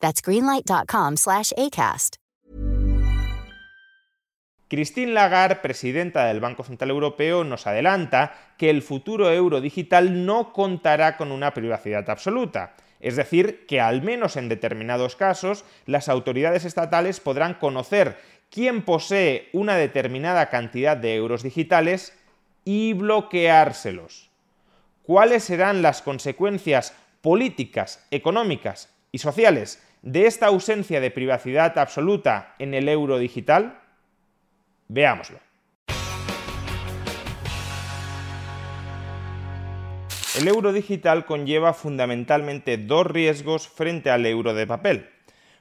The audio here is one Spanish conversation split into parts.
That's greenlight.com slash ACAST. Christine Lagarde, presidenta del Banco Central Europeo, nos adelanta que el futuro euro digital no contará con una privacidad absoluta. Es decir, que al menos en determinados casos las autoridades estatales podrán conocer quién posee una determinada cantidad de euros digitales y bloqueárselos. ¿Cuáles serán las consecuencias políticas, económicas y sociales de esta ausencia de privacidad absoluta en el euro digital? Veámoslo. El euro digital conlleva fundamentalmente dos riesgos frente al euro de papel.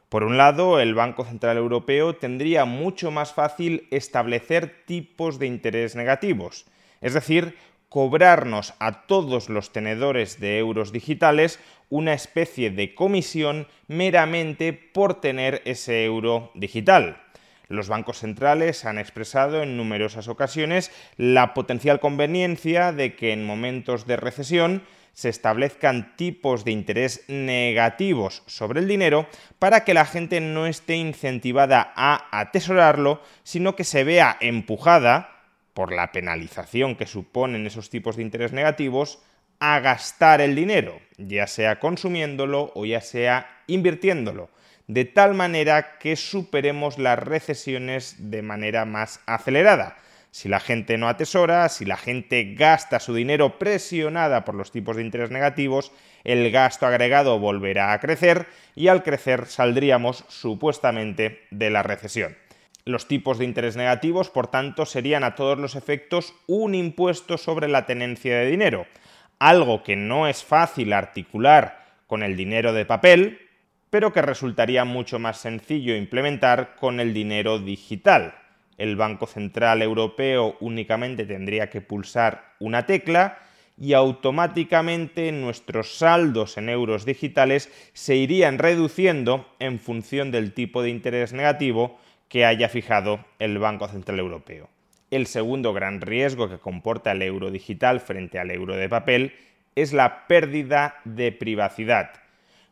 Por un lado, el Banco Central Europeo tendría mucho más fácil establecer tipos de interés negativos, es decir, cobrarnos a todos los tenedores de euros digitales una especie de comisión meramente por tener ese euro digital. Los bancos centrales han expresado en numerosas ocasiones la potencial conveniencia de que en momentos de recesión se establezcan tipos de interés negativos sobre el dinero para que la gente no esté incentivada a atesorarlo, sino que se vea empujada por la penalización que suponen esos tipos de interés negativos a gastar el dinero, ya sea consumiéndolo o ya sea invirtiéndolo, de tal manera que superemos las recesiones de manera más acelerada si la gente no atesora, si la gente gasta su dinero presionada por los tipos de interés negativos, el gasto agregado volverá a crecer y al crecer saldríamos supuestamente de la recesión. Los tipos de interés negativos, por tanto, serían a todos los efectos un impuesto sobre la tenencia de dinero, algo que no es fácil articular con el dinero de papel, pero que resultaría mucho más sencillo implementar con el dinero digital. El Banco Central Europeo únicamente tendría que pulsar una tecla y automáticamente nuestros saldos en euros digitales se irían reduciendo en función del tipo de interés negativo que haya fijado el Banco Central Europeo. El segundo gran riesgo que comporta el euro digital frente al euro de papel es la pérdida de privacidad.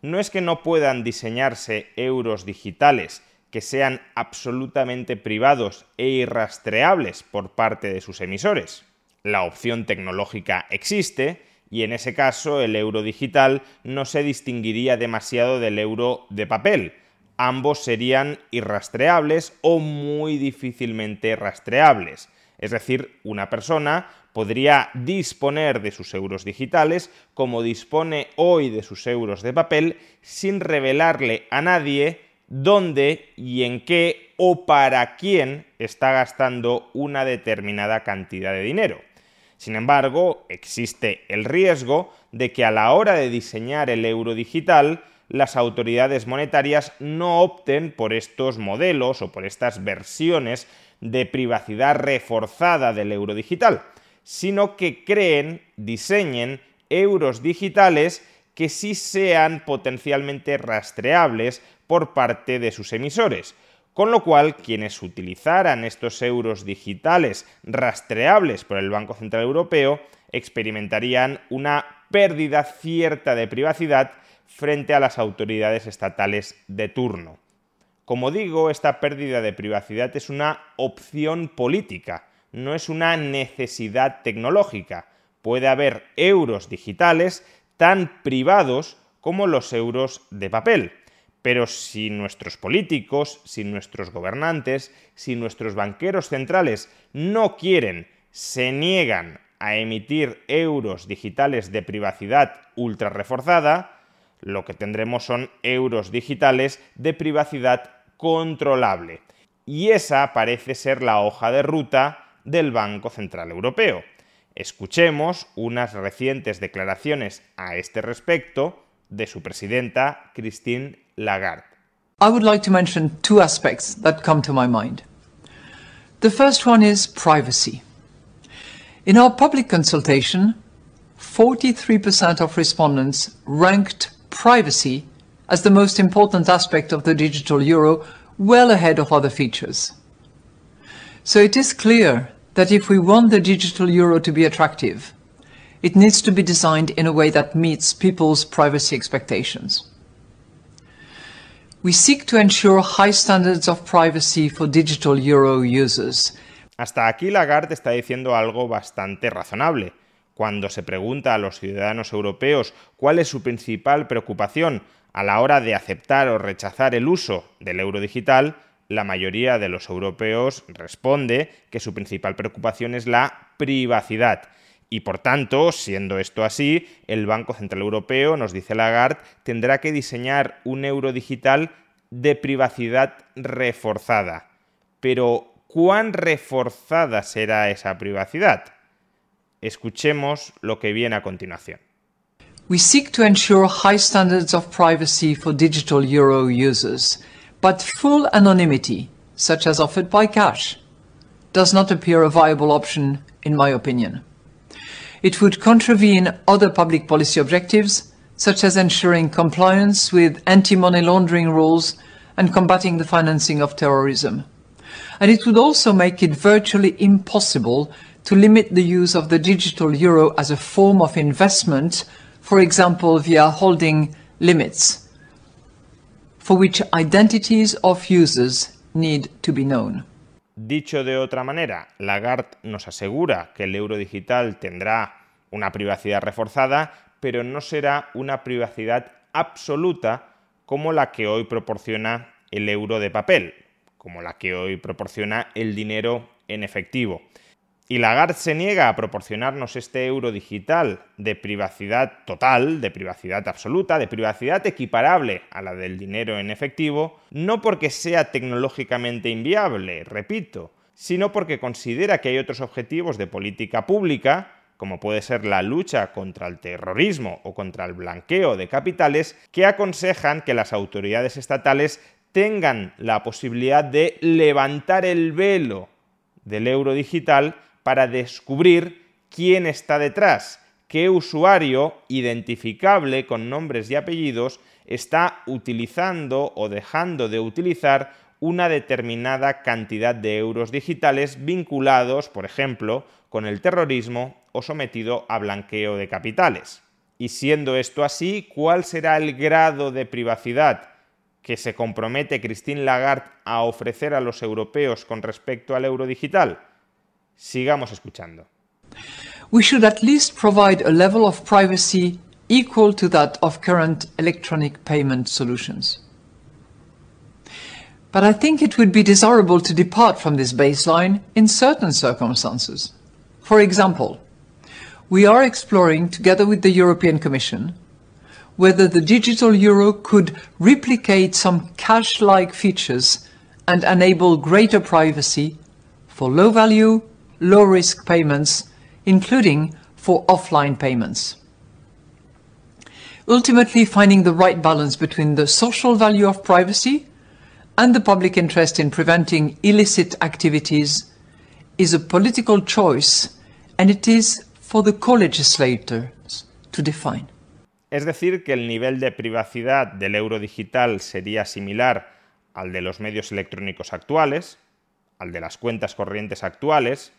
No es que no puedan diseñarse euros digitales, que sean absolutamente privados e irrastreables por parte de sus emisores. La opción tecnológica existe y en ese caso el euro digital no se distinguiría demasiado del euro de papel. Ambos serían irrastreables o muy difícilmente rastreables. Es decir, una persona podría disponer de sus euros digitales como dispone hoy de sus euros de papel sin revelarle a nadie dónde y en qué o para quién está gastando una determinada cantidad de dinero. Sin embargo, existe el riesgo de que a la hora de diseñar el euro digital, las autoridades monetarias no opten por estos modelos o por estas versiones de privacidad reforzada del euro digital, sino que creen, diseñen euros digitales que sí sean potencialmente rastreables por parte de sus emisores, con lo cual quienes utilizaran estos euros digitales rastreables por el Banco Central Europeo experimentarían una pérdida cierta de privacidad frente a las autoridades estatales de turno. Como digo, esta pérdida de privacidad es una opción política, no es una necesidad tecnológica. Puede haber euros digitales tan privados como los euros de papel. Pero si nuestros políticos, si nuestros gobernantes, si nuestros banqueros centrales no quieren, se niegan a emitir euros digitales de privacidad ultra reforzada, lo que tendremos son euros digitales de privacidad controlable. Y esa parece ser la hoja de ruta del Banco Central Europeo. Escuchemos unas recientes declaraciones a este respecto de su presidenta, Christine Lagarde. I would like to mention two aspects that come to my mind. The first one is privacy. In our public consultation, 43% of respondents ranked privacy as the most important aspect of the digital euro, well ahead of other features. So it is clear that if we want the digital euro to be attractive, it needs to be designed in a way that meets people's privacy expectations. We seek to ensure high standards of privacy for digital euro users. Hasta aquí Lagarde está diciendo algo bastante razonable. Cuando se pregunta a los ciudadanos europeos cuál es su principal preocupación a la hora de aceptar o rechazar el uso del euro digital, la mayoría de los europeos responde que su principal preocupación es la privacidad. Y por tanto, siendo esto así, el Banco Central Europeo, nos dice Lagarde, tendrá que diseñar un euro digital de privacidad reforzada. Pero, ¿cuán reforzada será esa privacidad? Escuchemos lo que viene a continuación. We seek to ensure high standards of privacy for digital euro users, but full anonymity, such as offered by cash, does not appear a viable option, in my opinion. It would contravene other public policy objectives, such as ensuring compliance with anti-money laundering rules and combating the financing of terrorism. And it would also make it virtually impossible to limit the use of the digital euro as a form of investment, for example, via holding limits, for which identities of users need to be known. Dicho de otra manera, Lagarde nos asegura que el euro digital tendrá una privacidad reforzada, pero no será una privacidad absoluta como la que hoy proporciona el euro de papel, como la que hoy proporciona el dinero en efectivo. Y Lagarde se niega a proporcionarnos este euro digital de privacidad total, de privacidad absoluta, de privacidad equiparable a la del dinero en efectivo, no porque sea tecnológicamente inviable, repito, sino porque considera que hay otros objetivos de política pública, como puede ser la lucha contra el terrorismo o contra el blanqueo de capitales, que aconsejan que las autoridades estatales tengan la posibilidad de levantar el velo del euro digital para descubrir quién está detrás, qué usuario identificable con nombres y apellidos está utilizando o dejando de utilizar una determinada cantidad de euros digitales vinculados, por ejemplo, con el terrorismo o sometido a blanqueo de capitales. Y siendo esto así, ¿cuál será el grado de privacidad que se compromete Christine Lagarde a ofrecer a los europeos con respecto al euro digital? Sigamos escuchando. We should at least provide a level of privacy equal to that of current electronic payment solutions. But I think it would be desirable to depart from this baseline in certain circumstances. For example, we are exploring, together with the European Commission, whether the digital euro could replicate some cash-like features and enable greater privacy for low-value, low-risk payments, including for offline payments. Ultimately, finding the right balance between the social value of privacy and the public interest in preventing illicit activities is a political choice, and it is for the co-legislators to define. Es decir, que el nivel de privacidad del euro digital sería similar al de los medios electrónicos actuales, al de las cuentas corrientes actuales,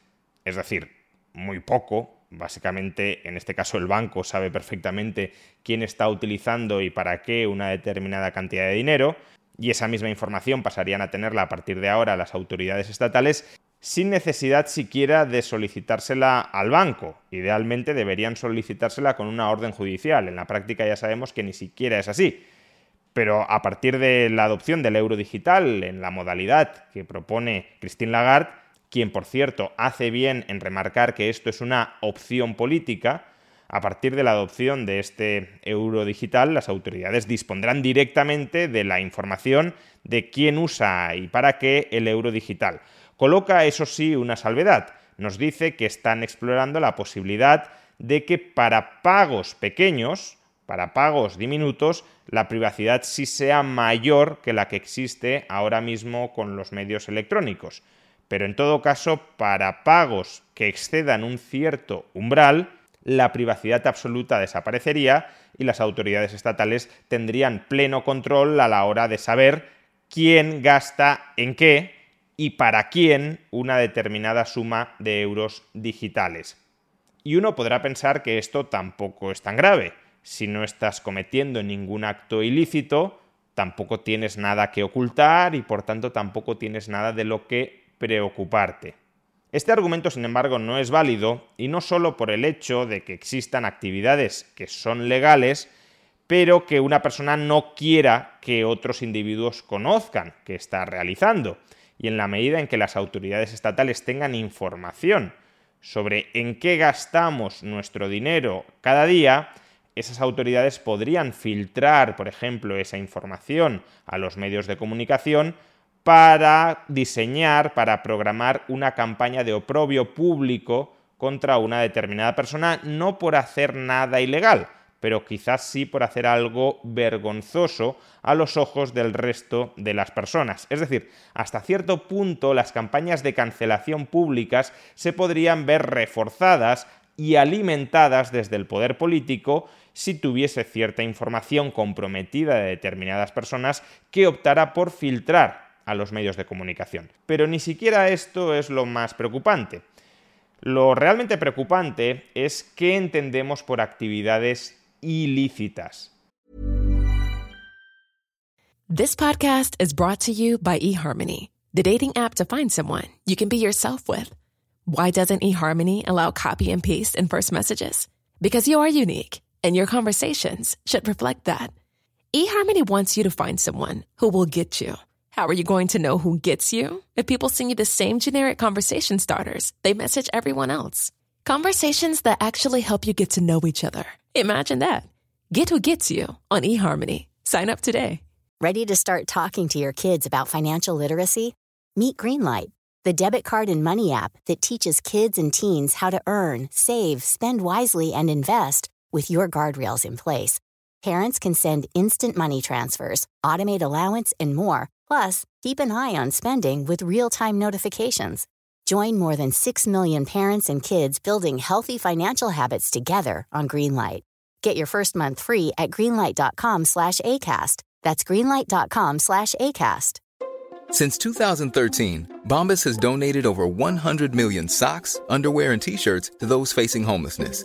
es decir, muy poco. Básicamente, en este caso, el banco sabe perfectamente quién está utilizando y para qué una determinada cantidad de dinero, y esa misma información pasarían a tenerla a partir de ahora las autoridades estatales sin necesidad siquiera de solicitársela al banco. Idealmente deberían solicitársela con una orden judicial. En la práctica ya sabemos que ni siquiera es así. Pero a partir de la adopción del euro digital en la modalidad que propone Christine Lagarde, quien por cierto hace bien en remarcar que esto es una opción política, a partir de la adopción de este euro digital, las autoridades dispondrán directamente de la información de quién usa y para qué el euro digital. Coloca, eso sí, una salvedad. Nos dice que están explorando la posibilidad de que para pagos pequeños, para pagos diminutos, la privacidad sí sea mayor que la que existe ahora mismo con los medios electrónicos. Pero en todo caso, para pagos que excedan un cierto umbral, la privacidad absoluta desaparecería y las autoridades estatales tendrían pleno control a la hora de saber quién gasta en qué y para quién una determinada suma de euros digitales. Y uno podrá pensar que esto tampoco es tan grave. Si no estás cometiendo ningún acto ilícito, tampoco tienes nada que ocultar y por tanto tampoco tienes nada de lo que preocuparte. Este argumento, sin embargo, no es válido y no solo por el hecho de que existan actividades que son legales, pero que una persona no quiera que otros individuos conozcan que está realizando. Y en la medida en que las autoridades estatales tengan información sobre en qué gastamos nuestro dinero cada día, esas autoridades podrían filtrar, por ejemplo, esa información a los medios de comunicación para diseñar, para programar una campaña de oprobio público contra una determinada persona, no por hacer nada ilegal, pero quizás sí por hacer algo vergonzoso a los ojos del resto de las personas. Es decir, hasta cierto punto las campañas de cancelación públicas se podrían ver reforzadas y alimentadas desde el poder político si tuviese cierta información comprometida de determinadas personas que optara por filtrar a los medios de comunicación. Pero ni siquiera esto es lo más preocupante. Lo realmente preocupante es qué entendemos por actividades ilícitas. This podcast is brought to you by eHarmony, the dating app to find someone you can be yourself with. Why doesn't eHarmony allow copy and paste in first messages? Because you are unique, and your conversations should reflect that. eHarmony wants you to find someone who will get you. How are you going to know who gets you? If people send you the same generic conversation starters, they message everyone else. Conversations that actually help you get to know each other. Imagine that. Get who gets you on eHarmony. Sign up today. Ready to start talking to your kids about financial literacy? Meet Greenlight, the debit card and money app that teaches kids and teens how to earn, save, spend wisely, and invest with your guardrails in place. Parents can send instant money transfers, automate allowance, and more Plus, keep an eye on spending with real time notifications. Join more than 6 million parents and kids building healthy financial habits together on Greenlight. Get your first month free at greenlight.com slash ACAST. That's greenlight.com slash ACAST. Since 2013, Bombas has donated over 100 million socks, underwear, and t shirts to those facing homelessness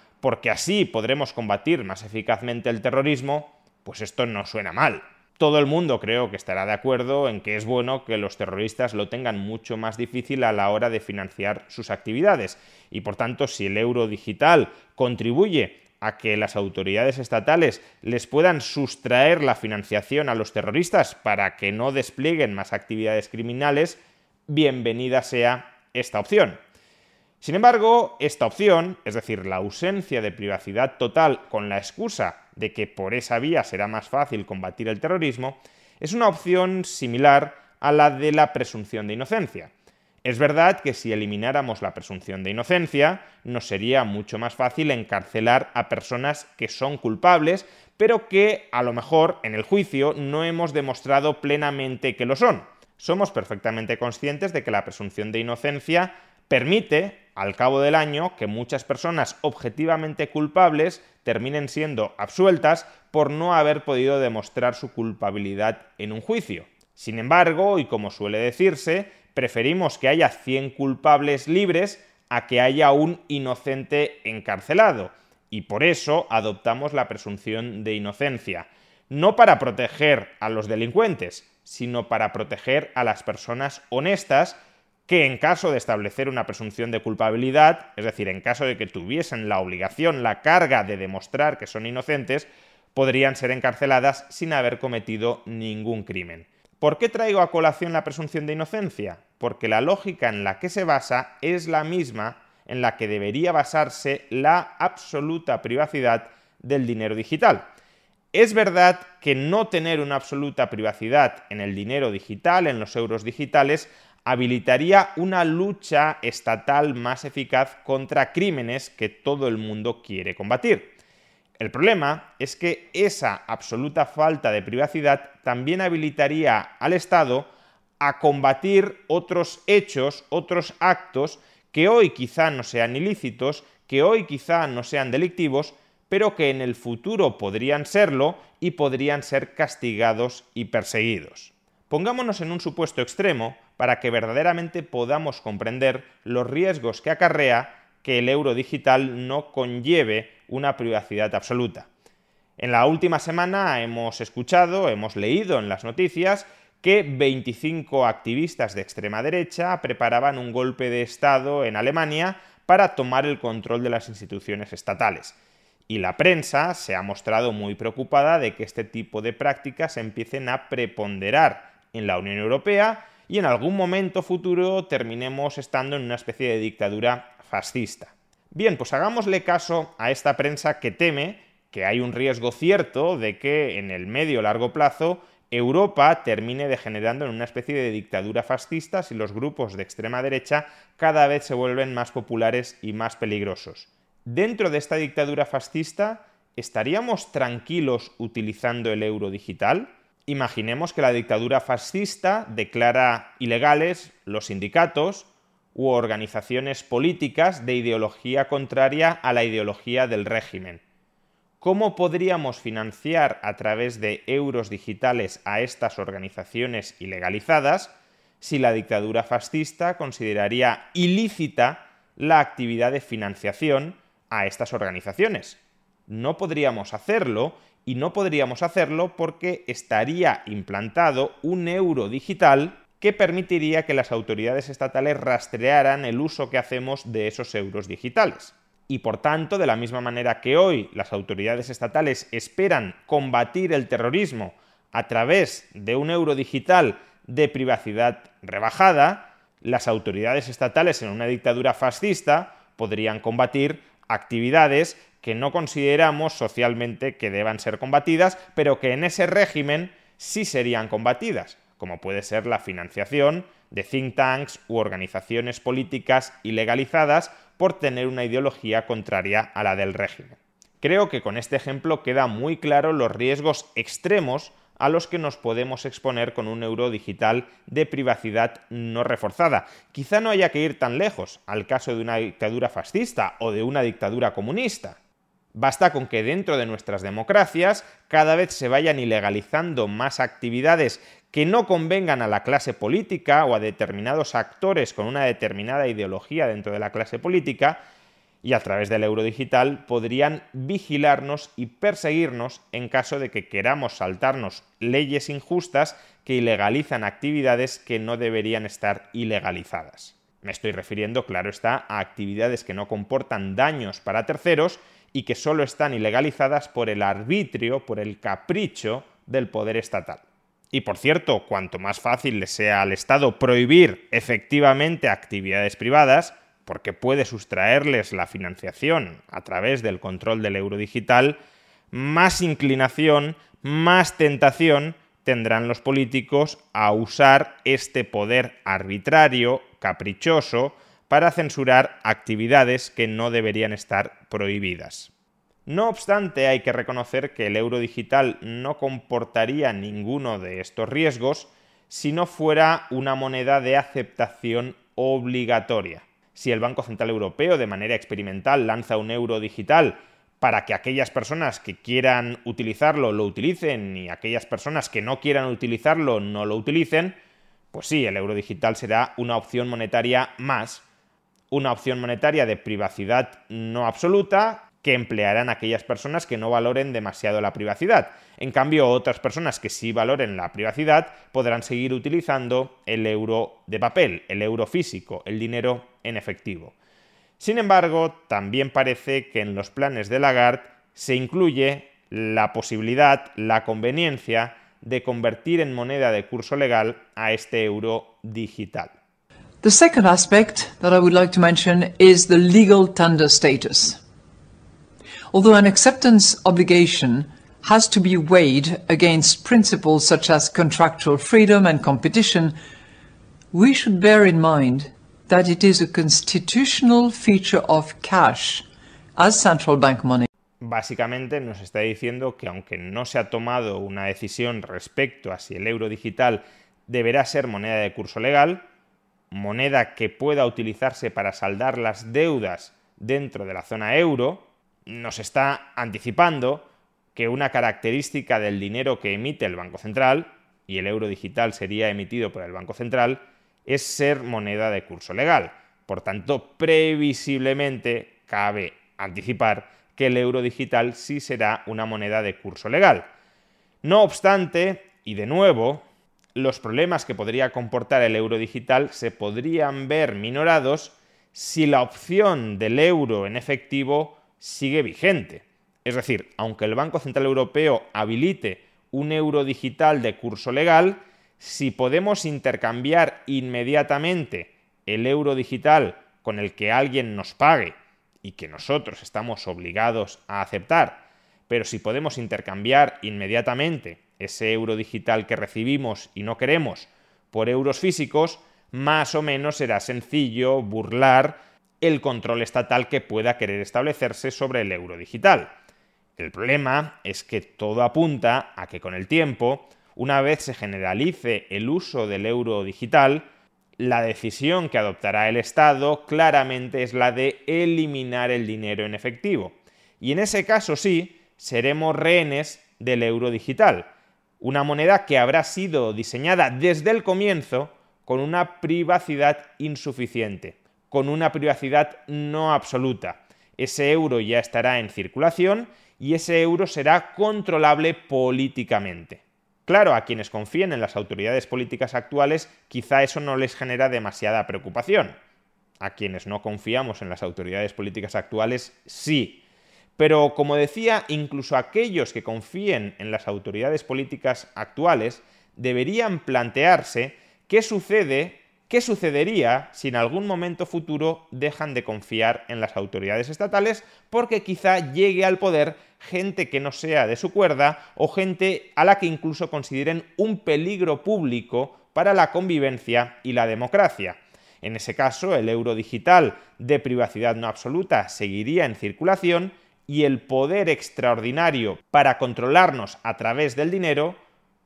porque así podremos combatir más eficazmente el terrorismo, pues esto no suena mal. Todo el mundo creo que estará de acuerdo en que es bueno que los terroristas lo tengan mucho más difícil a la hora de financiar sus actividades. Y por tanto, si el euro digital contribuye a que las autoridades estatales les puedan sustraer la financiación a los terroristas para que no desplieguen más actividades criminales, bienvenida sea esta opción. Sin embargo, esta opción, es decir, la ausencia de privacidad total con la excusa de que por esa vía será más fácil combatir el terrorismo, es una opción similar a la de la presunción de inocencia. Es verdad que si elimináramos la presunción de inocencia, nos sería mucho más fácil encarcelar a personas que son culpables, pero que a lo mejor en el juicio no hemos demostrado plenamente que lo son. Somos perfectamente conscientes de que la presunción de inocencia permite al cabo del año que muchas personas objetivamente culpables terminen siendo absueltas por no haber podido demostrar su culpabilidad en un juicio. Sin embargo, y como suele decirse, preferimos que haya 100 culpables libres a que haya un inocente encarcelado, y por eso adoptamos la presunción de inocencia, no para proteger a los delincuentes, sino para proteger a las personas honestas que en caso de establecer una presunción de culpabilidad, es decir, en caso de que tuviesen la obligación, la carga de demostrar que son inocentes, podrían ser encarceladas sin haber cometido ningún crimen. ¿Por qué traigo a colación la presunción de inocencia? Porque la lógica en la que se basa es la misma en la que debería basarse la absoluta privacidad del dinero digital. Es verdad que no tener una absoluta privacidad en el dinero digital, en los euros digitales, habilitaría una lucha estatal más eficaz contra crímenes que todo el mundo quiere combatir. El problema es que esa absoluta falta de privacidad también habilitaría al Estado a combatir otros hechos, otros actos que hoy quizá no sean ilícitos, que hoy quizá no sean delictivos, pero que en el futuro podrían serlo y podrían ser castigados y perseguidos. Pongámonos en un supuesto extremo para que verdaderamente podamos comprender los riesgos que acarrea que el euro digital no conlleve una privacidad absoluta. En la última semana hemos escuchado, hemos leído en las noticias que 25 activistas de extrema derecha preparaban un golpe de Estado en Alemania para tomar el control de las instituciones estatales. Y la prensa se ha mostrado muy preocupada de que este tipo de prácticas empiecen a preponderar en la Unión Europea y en algún momento futuro terminemos estando en una especie de dictadura fascista. Bien, pues hagámosle caso a esta prensa que teme que hay un riesgo cierto de que en el medio largo plazo Europa termine degenerando en una especie de dictadura fascista si los grupos de extrema derecha cada vez se vuelven más populares y más peligrosos. Dentro de esta dictadura fascista, ¿estaríamos tranquilos utilizando el euro digital? Imaginemos que la dictadura fascista declara ilegales los sindicatos u organizaciones políticas de ideología contraria a la ideología del régimen. ¿Cómo podríamos financiar a través de euros digitales a estas organizaciones ilegalizadas si la dictadura fascista consideraría ilícita la actividad de financiación a estas organizaciones? No podríamos hacerlo y no podríamos hacerlo porque estaría implantado un euro digital que permitiría que las autoridades estatales rastrearan el uso que hacemos de esos euros digitales. Y por tanto, de la misma manera que hoy las autoridades estatales esperan combatir el terrorismo a través de un euro digital de privacidad rebajada, las autoridades estatales en una dictadura fascista podrían combatir actividades que no consideramos socialmente que deban ser combatidas, pero que en ese régimen sí serían combatidas, como puede ser la financiación de think tanks u organizaciones políticas ilegalizadas por tener una ideología contraria a la del régimen. Creo que con este ejemplo queda muy claro los riesgos extremos a los que nos podemos exponer con un euro digital de privacidad no reforzada. Quizá no haya que ir tan lejos al caso de una dictadura fascista o de una dictadura comunista. Basta con que dentro de nuestras democracias cada vez se vayan ilegalizando más actividades que no convengan a la clase política o a determinados actores con una determinada ideología dentro de la clase política y a través del euro digital podrían vigilarnos y perseguirnos en caso de que queramos saltarnos leyes injustas que ilegalizan actividades que no deberían estar ilegalizadas. Me estoy refiriendo, claro está, a actividades que no comportan daños para terceros y que solo están ilegalizadas por el arbitrio, por el capricho del poder estatal. Y por cierto, cuanto más fácil le sea al Estado prohibir efectivamente actividades privadas, porque puede sustraerles la financiación a través del control del euro digital, más inclinación, más tentación tendrán los políticos a usar este poder arbitrario, caprichoso, para censurar actividades que no deberían estar prohibidas. No obstante, hay que reconocer que el euro digital no comportaría ninguno de estos riesgos si no fuera una moneda de aceptación obligatoria si el Banco Central Europeo de manera experimental lanza un euro digital para que aquellas personas que quieran utilizarlo lo utilicen y aquellas personas que no quieran utilizarlo no lo utilicen, pues sí, el euro digital será una opción monetaria más, una opción monetaria de privacidad no absoluta que emplearán aquellas personas que no valoren demasiado la privacidad. En cambio, otras personas que sí valoren la privacidad podrán seguir utilizando el euro de papel, el euro físico, el dinero en efectivo. Sin embargo, también parece que en los planes de Lagarde se incluye la posibilidad, la conveniencia de convertir en moneda de curso legal a este euro digital. The second aspect that I would like to mention is the legal tender status. Although an acceptance obligation has to be weighed against principles such as contractual freedom and competition, we should bear in mind that it is a constitutional feature of cash as central bank money. Básicamente nos está diciendo que aunque no se ha tomado una decisión respecto a si el euro digital deberá ser moneda de curso legal, moneda que pueda utilizarse para saldar las deudas dentro de la zona euro, nos está anticipando que una característica del dinero que emite el Banco Central, y el euro digital sería emitido por el Banco Central, es ser moneda de curso legal. Por tanto, previsiblemente cabe anticipar que el euro digital sí será una moneda de curso legal. No obstante, y de nuevo, los problemas que podría comportar el euro digital se podrían ver minorados si la opción del euro en efectivo sigue vigente. Es decir, aunque el Banco Central Europeo habilite un euro digital de curso legal, si podemos intercambiar inmediatamente el euro digital con el que alguien nos pague y que nosotros estamos obligados a aceptar, pero si podemos intercambiar inmediatamente ese euro digital que recibimos y no queremos por euros físicos, más o menos será sencillo burlar el control estatal que pueda querer establecerse sobre el euro digital. El problema es que todo apunta a que con el tiempo, una vez se generalice el uso del euro digital, la decisión que adoptará el Estado claramente es la de eliminar el dinero en efectivo. Y en ese caso sí, seremos rehenes del euro digital, una moneda que habrá sido diseñada desde el comienzo con una privacidad insuficiente, con una privacidad no absoluta. Ese euro ya estará en circulación y ese euro será controlable políticamente. Claro, a quienes confíen en las autoridades políticas actuales quizá eso no les genera demasiada preocupación. A quienes no confiamos en las autoridades políticas actuales sí, pero, como decía, incluso aquellos que confíen en las autoridades políticas actuales deberían plantearse qué sucede, qué sucedería si en algún momento futuro dejan de confiar en las autoridades estatales porque quizá llegue al poder gente que no sea de su cuerda o gente a la que incluso consideren un peligro público para la convivencia y la democracia. En ese caso, el euro digital de privacidad no absoluta seguiría en circulación y el poder extraordinario para controlarnos a través del dinero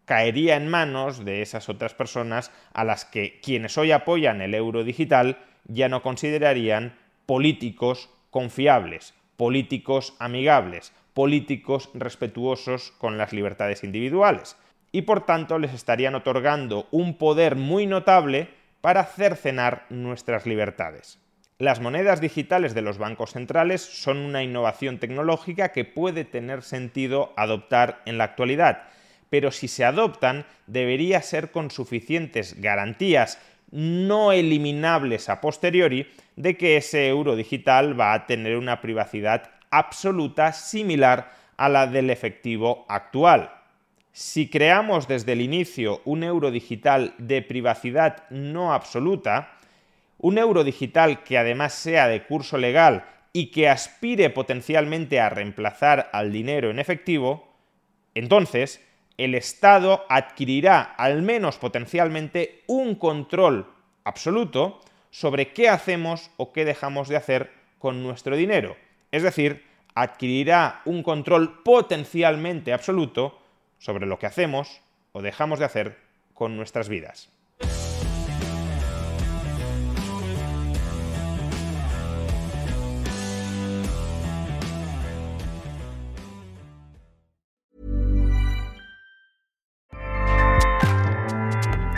caería en manos de esas otras personas a las que quienes hoy apoyan el euro digital ya no considerarían políticos confiables, políticos amigables, políticos respetuosos con las libertades individuales, y por tanto les estarían otorgando un poder muy notable para cercenar nuestras libertades. Las monedas digitales de los bancos centrales son una innovación tecnológica que puede tener sentido adoptar en la actualidad, pero si se adoptan debería ser con suficientes garantías no eliminables a posteriori de que ese euro digital va a tener una privacidad absoluta similar a la del efectivo actual. Si creamos desde el inicio un euro digital de privacidad no absoluta, un euro digital que además sea de curso legal y que aspire potencialmente a reemplazar al dinero en efectivo, entonces el Estado adquirirá al menos potencialmente un control absoluto sobre qué hacemos o qué dejamos de hacer con nuestro dinero. Es decir, adquirirá un control potencialmente absoluto sobre lo que hacemos o dejamos de hacer con nuestras vidas.